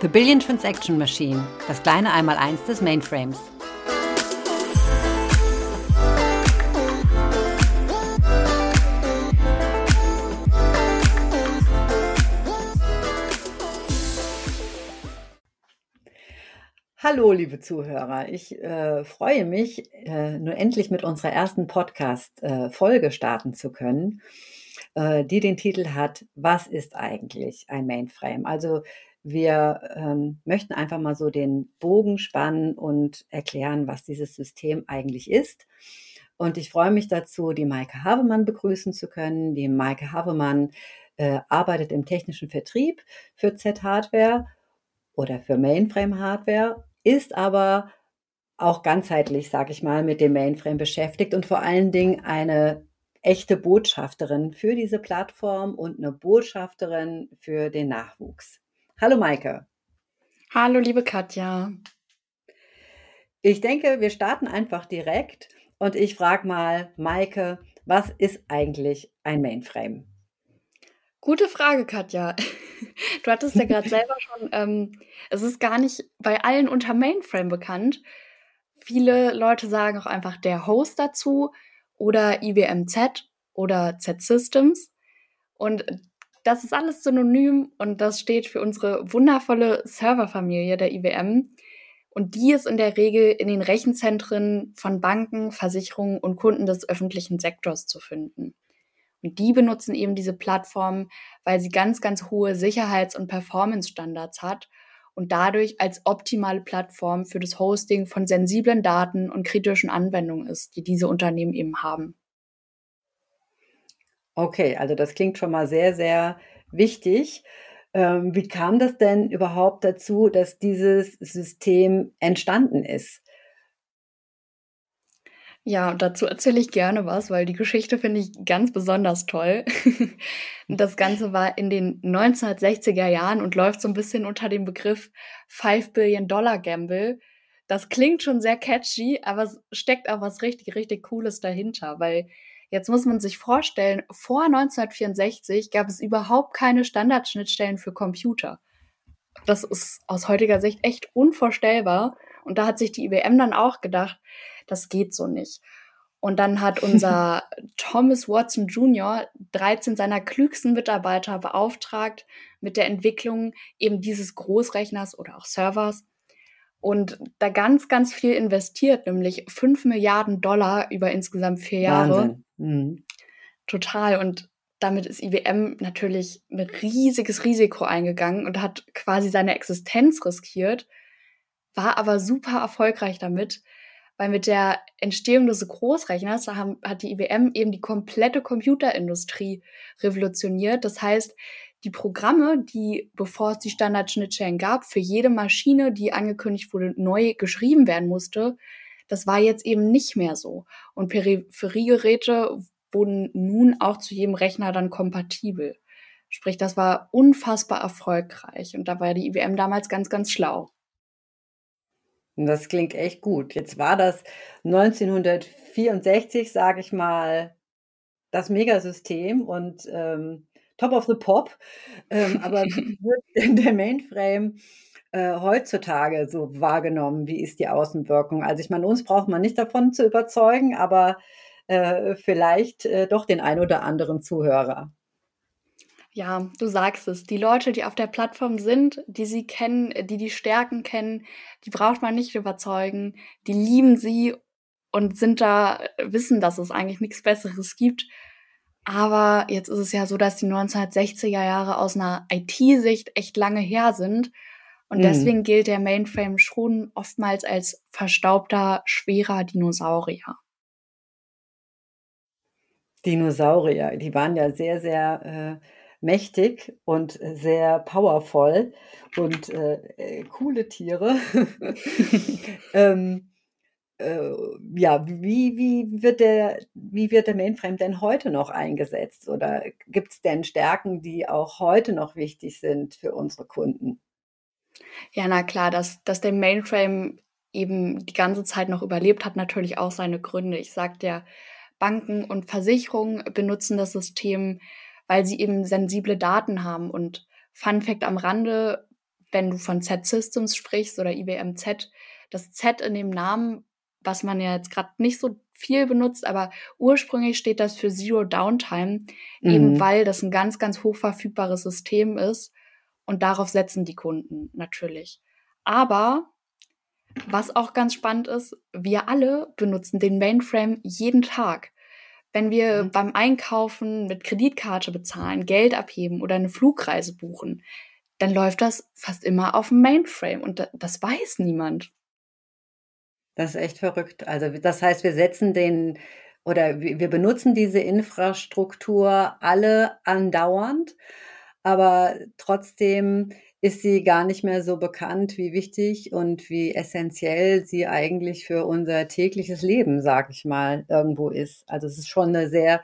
The Billion Transaction Machine, das kleine Einmaleins des Mainframes. Hallo, liebe Zuhörer. Ich äh, freue mich, äh, nur endlich mit unserer ersten Podcast-Folge äh, starten zu können, äh, die den Titel hat, Was ist eigentlich ein Mainframe? Also wir ähm, möchten einfach mal so den Bogen spannen und erklären, was dieses System eigentlich ist. Und ich freue mich dazu, die Maike Havemann begrüßen zu können. Die Maike Havemann äh, arbeitet im technischen Vertrieb für Z-Hardware oder für Mainframe-Hardware ist aber auch ganzheitlich, sage ich mal, mit dem Mainframe beschäftigt und vor allen Dingen eine echte Botschafterin für diese Plattform und eine Botschafterin für den Nachwuchs. Hallo Maike. Hallo liebe Katja. Ich denke, wir starten einfach direkt und ich frage mal Maike, was ist eigentlich ein Mainframe? Gute Frage, Katja. Du hattest ja gerade selber schon, ähm, es ist gar nicht bei allen unter Mainframe bekannt. Viele Leute sagen auch einfach der Host dazu oder IBM-Z oder Z-Systems. Und das ist alles synonym und das steht für unsere wundervolle Serverfamilie der IBM. Und die ist in der Regel in den Rechenzentren von Banken, Versicherungen und Kunden des öffentlichen Sektors zu finden. Und die benutzen eben diese Plattform, weil sie ganz, ganz hohe Sicherheits- und Performance-Standards hat und dadurch als optimale Plattform für das Hosting von sensiblen Daten und kritischen Anwendungen ist, die diese Unternehmen eben haben. Okay, also das klingt schon mal sehr, sehr wichtig. Ähm, wie kam das denn überhaupt dazu, dass dieses System entstanden ist? Ja, dazu erzähle ich gerne was, weil die Geschichte finde ich ganz besonders toll. das Ganze war in den 1960er Jahren und läuft so ein bisschen unter dem Begriff 5 Billion Dollar Gamble. Das klingt schon sehr catchy, aber es steckt auch was richtig, richtig Cooles dahinter, weil jetzt muss man sich vorstellen, vor 1964 gab es überhaupt keine Standardschnittstellen für Computer. Das ist aus heutiger Sicht echt unvorstellbar. Und da hat sich die IBM dann auch gedacht, das geht so nicht. Und dann hat unser Thomas Watson Jr. 13 seiner klügsten Mitarbeiter beauftragt mit der Entwicklung eben dieses Großrechners oder auch Servers und da ganz, ganz viel investiert, nämlich 5 Milliarden Dollar über insgesamt vier Jahre. Mhm. Total. Und damit ist IBM natürlich ein riesiges Risiko eingegangen und hat quasi seine Existenz riskiert, war aber super erfolgreich damit, weil mit der Entstehung des Großrechners haben, hat die IBM eben die komplette Computerindustrie revolutioniert. Das heißt, die Programme, die, bevor es die Standardschnittstellen gab, für jede Maschine, die angekündigt wurde, neu geschrieben werden musste, das war jetzt eben nicht mehr so. Und Peripheriegeräte wurden nun auch zu jedem Rechner dann kompatibel. Sprich, das war unfassbar erfolgreich. Und da war die IBM damals ganz, ganz schlau. Das klingt echt gut. Jetzt war das 1964, sage ich mal, das Megasystem und ähm, Top of the Pop. Ähm, aber wie wird denn der Mainframe äh, heutzutage so wahrgenommen? Wie ist die Außenwirkung? Also ich meine, uns braucht man nicht davon zu überzeugen, aber äh, vielleicht äh, doch den ein oder anderen Zuhörer. Ja, du sagst es. Die Leute, die auf der Plattform sind, die sie kennen, die die Stärken kennen, die braucht man nicht überzeugen. Die lieben sie und sind da, wissen, dass es eigentlich nichts Besseres gibt. Aber jetzt ist es ja so, dass die 1960er Jahre aus einer IT-Sicht echt lange her sind. Und mhm. deswegen gilt der Mainframe schon oftmals als verstaubter, schwerer Dinosaurier. Dinosaurier, die waren ja sehr, sehr äh, mächtig und sehr powerful und äh, äh coole Tiere. ähm, äh, ja, wie, wie, wird der, wie wird der Mainframe denn heute noch eingesetzt? Oder gibt es denn Stärken, die auch heute noch wichtig sind für unsere Kunden? Ja, na klar, dass, dass der Mainframe eben die ganze Zeit noch überlebt, hat natürlich auch seine Gründe. Ich sagte ja, Banken und Versicherungen benutzen das System weil sie eben sensible Daten haben. Und Fun Fact am Rande, wenn du von Z-Systems sprichst oder IBM Z, das Z in dem Namen, was man ja jetzt gerade nicht so viel benutzt, aber ursprünglich steht das für Zero Downtime, mhm. eben weil das ein ganz, ganz hoch verfügbares System ist und darauf setzen die Kunden natürlich. Aber was auch ganz spannend ist, wir alle benutzen den Mainframe jeden Tag. Wenn wir mhm. beim Einkaufen mit Kreditkarte bezahlen, Geld abheben oder eine Flugreise buchen, dann läuft das fast immer auf dem Mainframe und das weiß niemand. Das ist echt verrückt. Also das heißt, wir setzen den oder wir benutzen diese Infrastruktur alle andauernd, aber trotzdem ist sie gar nicht mehr so bekannt, wie wichtig und wie essentiell sie eigentlich für unser tägliches Leben, sag ich mal, irgendwo ist. Also es ist schon eine sehr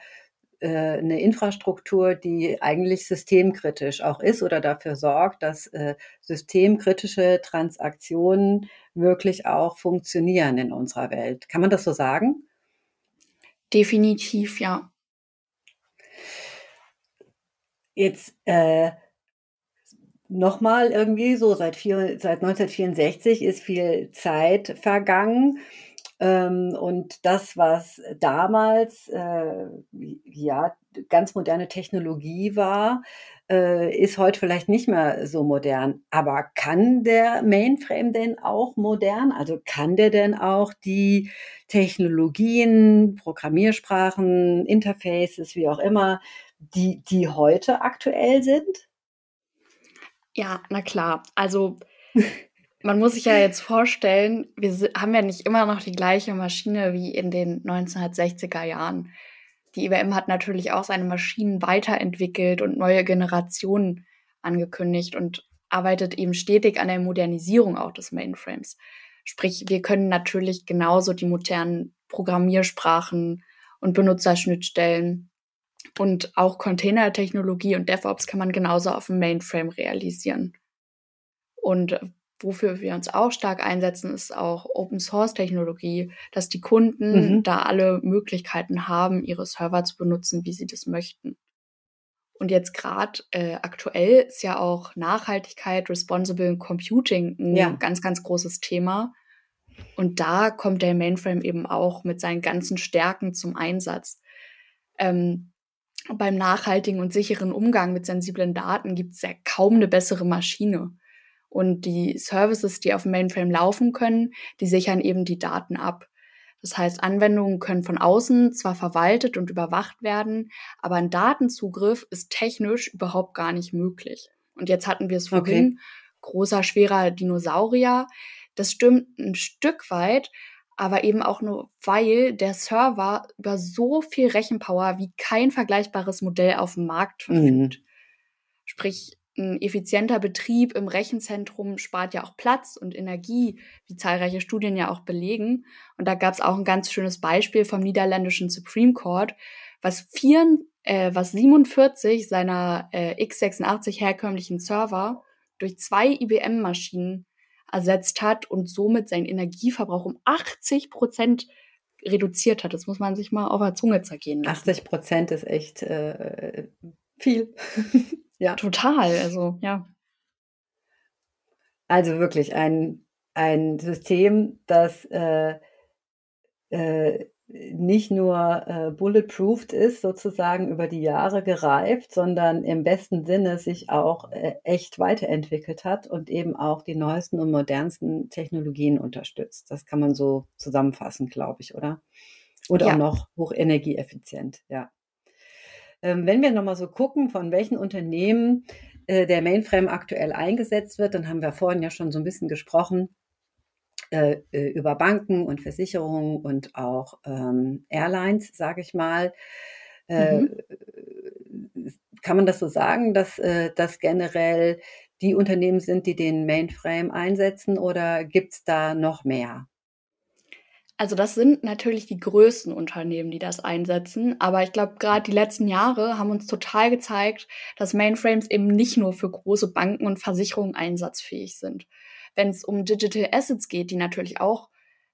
eine Infrastruktur, die eigentlich systemkritisch auch ist oder dafür sorgt, dass äh, systemkritische Transaktionen wirklich auch funktionieren in unserer Welt. Kann man das so sagen? Definitiv, ja. Jetzt äh, nochmal irgendwie so seit, vier, seit 1964 ist viel Zeit vergangen. Ähm, und das, was damals äh, ja ganz moderne Technologie war, äh, ist heute vielleicht nicht mehr so modern. Aber kann der Mainframe denn auch modern? Also kann der denn auch die Technologien, Programmiersprachen, Interfaces, wie auch immer, die, die heute aktuell sind? Ja, na klar. Also man muss sich ja jetzt vorstellen, wir haben ja nicht immer noch die gleiche Maschine wie in den 1960er Jahren. Die IBM hat natürlich auch seine Maschinen weiterentwickelt und neue Generationen angekündigt und arbeitet eben stetig an der Modernisierung auch des Mainframes. Sprich, wir können natürlich genauso die modernen Programmiersprachen und Benutzerschnittstellen und auch Containertechnologie und DevOps kann man genauso auf dem Mainframe realisieren. Und wofür wir uns auch stark einsetzen, ist auch Open Source Technologie, dass die Kunden mhm. da alle Möglichkeiten haben, ihre Server zu benutzen, wie sie das möchten. Und jetzt gerade äh, aktuell ist ja auch Nachhaltigkeit, Responsible Computing ein ja. ganz, ganz großes Thema. Und da kommt der Mainframe eben auch mit seinen ganzen Stärken zum Einsatz. Ähm, beim nachhaltigen und sicheren Umgang mit sensiblen Daten gibt es ja kaum eine bessere Maschine. Und die Services, die auf dem Mainframe laufen können, die sichern eben die Daten ab. Das heißt, Anwendungen können von außen zwar verwaltet und überwacht werden, aber ein Datenzugriff ist technisch überhaupt gar nicht möglich. Und jetzt hatten wir es vorhin, okay. großer, schwerer Dinosaurier. Das stimmt ein Stück weit, aber eben auch nur, weil der Server über so viel Rechenpower wie kein vergleichbares Modell auf dem Markt verfügt. Mhm. Sprich, ein effizienter Betrieb im Rechenzentrum spart ja auch Platz und Energie, wie zahlreiche Studien ja auch belegen. Und da gab es auch ein ganz schönes Beispiel vom niederländischen Supreme Court, was, vier, äh, was 47 seiner äh, x86 herkömmlichen Server durch zwei IBM-Maschinen ersetzt hat und somit seinen Energieverbrauch um 80 Prozent reduziert hat. Das muss man sich mal auf der Zunge zergehen lassen. 80 Prozent ist echt äh, viel. ja. Total, also ja. Also wirklich ein, ein System, das äh, äh, nicht nur äh, bulletproofed ist, sozusagen über die Jahre gereift, sondern im besten Sinne sich auch äh, echt weiterentwickelt hat und eben auch die neuesten und modernsten Technologien unterstützt. Das kann man so zusammenfassen, glaube ich, oder? Und ja. auch noch hochenergieeffizient, ja. Ähm, wenn wir nochmal so gucken, von welchen Unternehmen äh, der Mainframe aktuell eingesetzt wird, dann haben wir vorhin ja schon so ein bisschen gesprochen äh, äh, über Banken und Versicherungen und auch ähm, Airlines, sage ich mal. Äh, mhm. Kann man das so sagen, dass äh, das generell die Unternehmen sind, die den Mainframe einsetzen oder gibt es da noch mehr? Also das sind natürlich die größten Unternehmen, die das einsetzen. Aber ich glaube, gerade die letzten Jahre haben uns total gezeigt, dass Mainframes eben nicht nur für große Banken und Versicherungen einsatzfähig sind. Wenn es um Digital Assets geht, die natürlich auch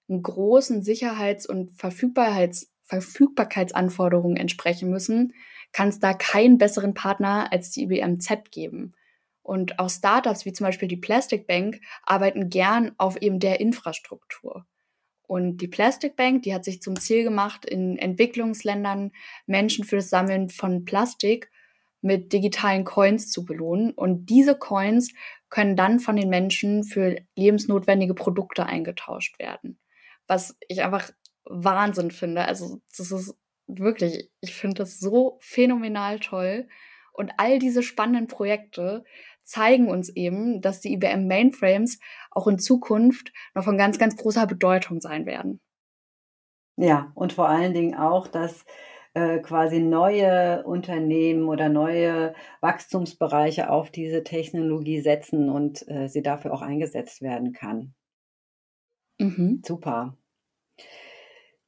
einen großen Sicherheits- und Verfügbarkeits Verfügbarkeitsanforderungen entsprechen müssen, kann es da keinen besseren Partner als die IBM Z geben. Und auch Startups wie zum Beispiel die Plastic Bank arbeiten gern auf eben der Infrastruktur. Und die Plastic Bank, die hat sich zum Ziel gemacht, in Entwicklungsländern Menschen für das Sammeln von Plastik mit digitalen Coins zu belohnen. Und diese Coins können dann von den Menschen für lebensnotwendige Produkte eingetauscht werden. Was ich einfach Wahnsinn finde. Also das ist wirklich, ich finde das so phänomenal toll. Und all diese spannenden Projekte zeigen uns eben, dass die IBM Mainframes auch in Zukunft noch von ganz, ganz großer Bedeutung sein werden. Ja, und vor allen Dingen auch, dass äh, quasi neue Unternehmen oder neue Wachstumsbereiche auf diese Technologie setzen und äh, sie dafür auch eingesetzt werden kann. Mhm. Super.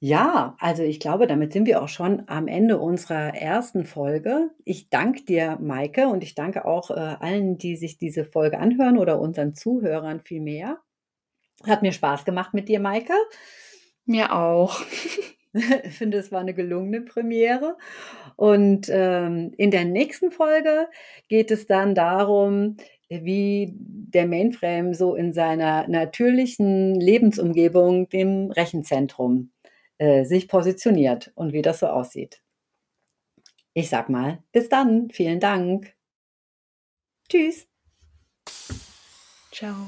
Ja, also ich glaube, damit sind wir auch schon am Ende unserer ersten Folge. Ich danke dir, Maike, und ich danke auch äh, allen, die sich diese Folge anhören oder unseren Zuhörern vielmehr. Hat mir Spaß gemacht mit dir, Maike. Mir auch. ich finde, es war eine gelungene Premiere. Und ähm, in der nächsten Folge geht es dann darum, wie der Mainframe so in seiner natürlichen Lebensumgebung, dem Rechenzentrum, äh, sich positioniert und wie das so aussieht. Ich sag mal, bis dann. Vielen Dank. Tschüss. Ciao.